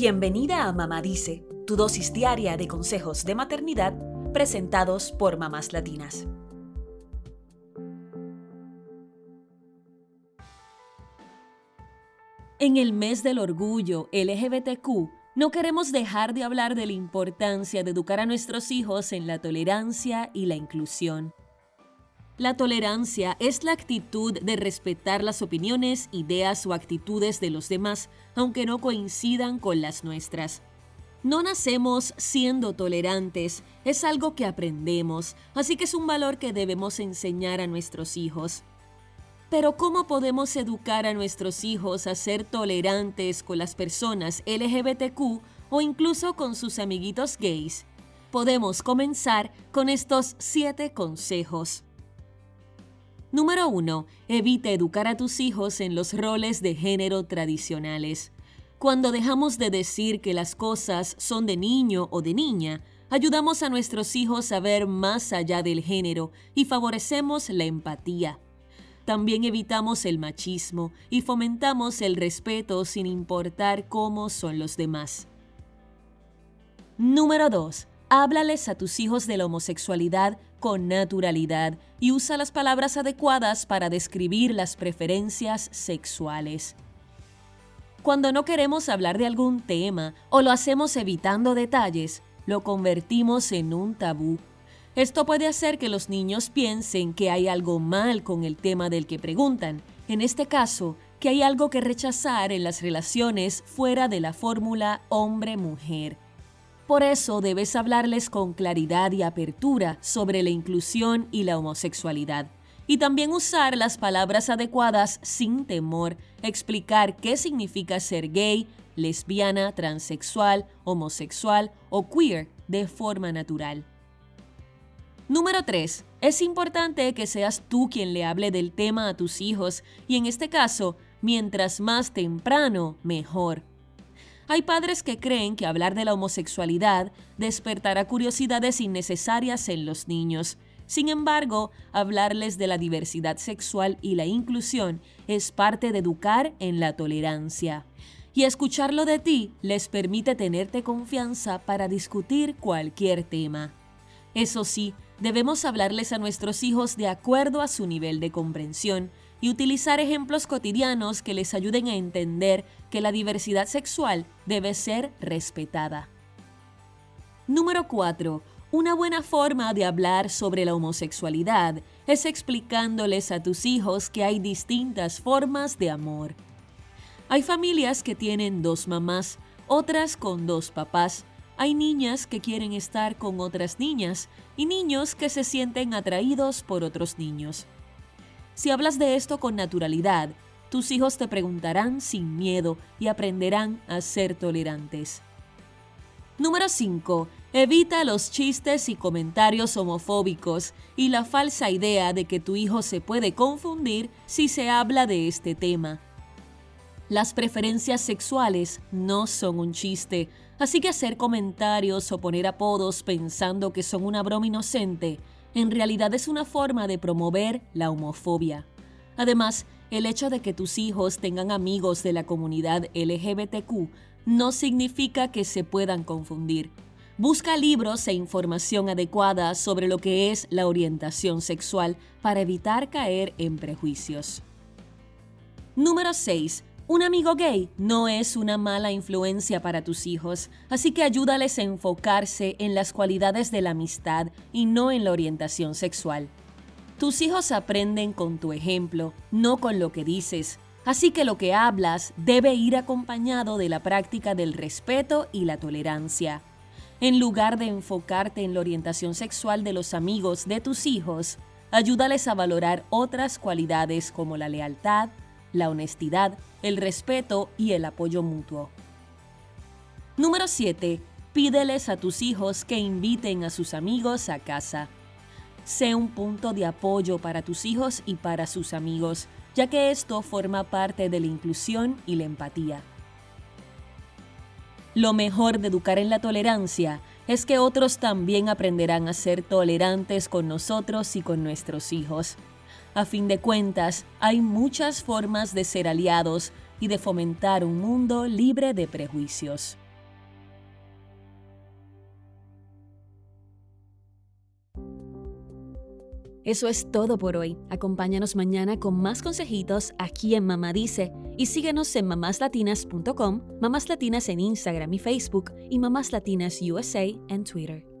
Bienvenida a Mamá Dice, tu dosis diaria de consejos de maternidad presentados por mamás latinas. En el mes del orgullo LGBTQ, no queremos dejar de hablar de la importancia de educar a nuestros hijos en la tolerancia y la inclusión. La tolerancia es la actitud de respetar las opiniones, ideas o actitudes de los demás, aunque no coincidan con las nuestras. No nacemos siendo tolerantes, es algo que aprendemos, así que es un valor que debemos enseñar a nuestros hijos. Pero ¿cómo podemos educar a nuestros hijos a ser tolerantes con las personas LGBTQ o incluso con sus amiguitos gays? Podemos comenzar con estos siete consejos. Número 1. Evita educar a tus hijos en los roles de género tradicionales. Cuando dejamos de decir que las cosas son de niño o de niña, ayudamos a nuestros hijos a ver más allá del género y favorecemos la empatía. También evitamos el machismo y fomentamos el respeto sin importar cómo son los demás. Número 2. Háblales a tus hijos de la homosexualidad con naturalidad y usa las palabras adecuadas para describir las preferencias sexuales. Cuando no queremos hablar de algún tema o lo hacemos evitando detalles, lo convertimos en un tabú. Esto puede hacer que los niños piensen que hay algo mal con el tema del que preguntan, en este caso, que hay algo que rechazar en las relaciones fuera de la fórmula hombre-mujer. Por eso debes hablarles con claridad y apertura sobre la inclusión y la homosexualidad. Y también usar las palabras adecuadas sin temor, explicar qué significa ser gay, lesbiana, transexual, homosexual o queer de forma natural. Número 3. Es importante que seas tú quien le hable del tema a tus hijos y en este caso, mientras más temprano, mejor. Hay padres que creen que hablar de la homosexualidad despertará curiosidades innecesarias en los niños. Sin embargo, hablarles de la diversidad sexual y la inclusión es parte de educar en la tolerancia. Y escucharlo de ti les permite tenerte confianza para discutir cualquier tema. Eso sí, debemos hablarles a nuestros hijos de acuerdo a su nivel de comprensión y utilizar ejemplos cotidianos que les ayuden a entender que la diversidad sexual debe ser respetada. Número 4. Una buena forma de hablar sobre la homosexualidad es explicándoles a tus hijos que hay distintas formas de amor. Hay familias que tienen dos mamás, otras con dos papás. Hay niñas que quieren estar con otras niñas y niños que se sienten atraídos por otros niños. Si hablas de esto con naturalidad, tus hijos te preguntarán sin miedo y aprenderán a ser tolerantes. Número 5. Evita los chistes y comentarios homofóbicos y la falsa idea de que tu hijo se puede confundir si se habla de este tema. Las preferencias sexuales no son un chiste, así que hacer comentarios o poner apodos pensando que son una broma inocente en realidad es una forma de promover la homofobia. Además, el hecho de que tus hijos tengan amigos de la comunidad LGBTQ no significa que se puedan confundir. Busca libros e información adecuada sobre lo que es la orientación sexual para evitar caer en prejuicios. Número 6. Un amigo gay no es una mala influencia para tus hijos, así que ayúdales a enfocarse en las cualidades de la amistad y no en la orientación sexual. Tus hijos aprenden con tu ejemplo, no con lo que dices, así que lo que hablas debe ir acompañado de la práctica del respeto y la tolerancia. En lugar de enfocarte en la orientación sexual de los amigos de tus hijos, ayúdales a valorar otras cualidades como la lealtad, la honestidad, el respeto y el apoyo mutuo. Número 7. Pídeles a tus hijos que inviten a sus amigos a casa. Sé un punto de apoyo para tus hijos y para sus amigos, ya que esto forma parte de la inclusión y la empatía. Lo mejor de educar en la tolerancia es que otros también aprenderán a ser tolerantes con nosotros y con nuestros hijos. A fin de cuentas, hay muchas formas de ser aliados y de fomentar un mundo libre de prejuicios. Eso es todo por hoy. Acompáñanos mañana con más consejitos aquí en Mamá Dice y síguenos en mamáslatinas.com, Mamás Latinas en Instagram y Facebook y Mamás Latinas USA en Twitter.